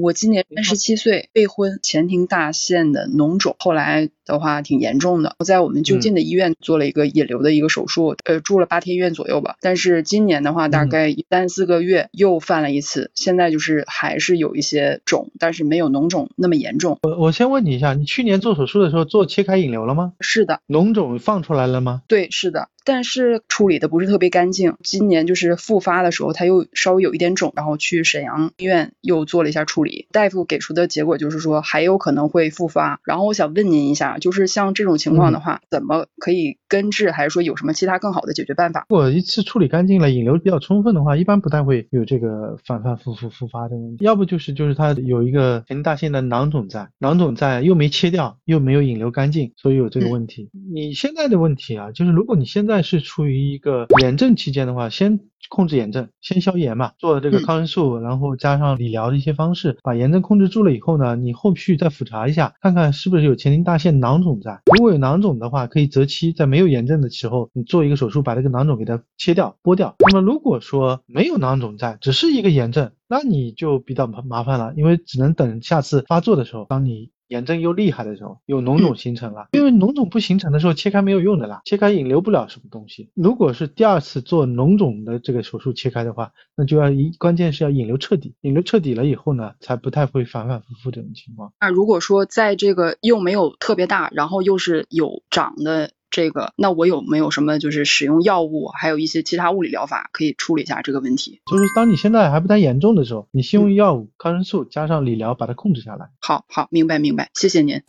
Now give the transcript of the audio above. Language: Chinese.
我今年三十七岁，未婚，前庭大腺的脓肿，后来的话挺严重的。我在我们就近的医院做了一个引流的一个手术，呃，住了八天院左右吧。但是今年的话，大概三四个月又犯了一次，现在就是还是有一些肿，但是没有脓肿那么严重。我我先问你一下，你去年做手术的时候做切开引流了吗？是的。脓肿放出来了吗？对，是的。但是处理的不是特别干净。今年就是复发的时候，他又稍微有一点肿，然后去沈阳医院又做了一下处理，大夫给出的结果就是说还有可能会复发。然后我想问您一下，就是像这种情况的话，怎么可以根治，还是说有什么其他更好的解决办法？如果一次处理干净了，引流比较充分的话，一般不太会有这个反反复复复发的问题。要不就是就是他有一个前庭大腺的囊肿在，囊肿在又没切掉，又没有引流干净，所以有这个问题。你现在的问题啊，就是如果你现在是处于一个炎症期间的话，先控制炎症，先消炎嘛，做这个抗生素，然后加上理疗的一些方式，把炎症控制住了以后呢，你后续再复查一下，看看是不是有前庭大腺囊肿在。如果有囊肿的话，可以择期在没有炎症的时候，你做一个手术，把这个囊肿给它切掉、剥掉。那么如果说没有囊肿在，只是一个炎症，那你就比较麻麻烦了，因为只能等下次发作的时候，当你。炎症又厉害的时候，有脓肿形成了，因为脓肿不形成的时候，切开没有用的啦，切开引流不了什么东西。如果是第二次做脓肿的这个手术切开的话，那就要一关键是要引流彻底，引流彻底了以后呢，才不太会反反复复这种情况。那如果说在这个又没有特别大，然后又是有长的。这个，那我有没有什么就是使用药物，还有一些其他物理疗法可以处理一下这个问题？就是当你现在还不太严重的时候，你先用药物、抗生素加上理疗把它控制下来。好好，明白明白，谢谢您。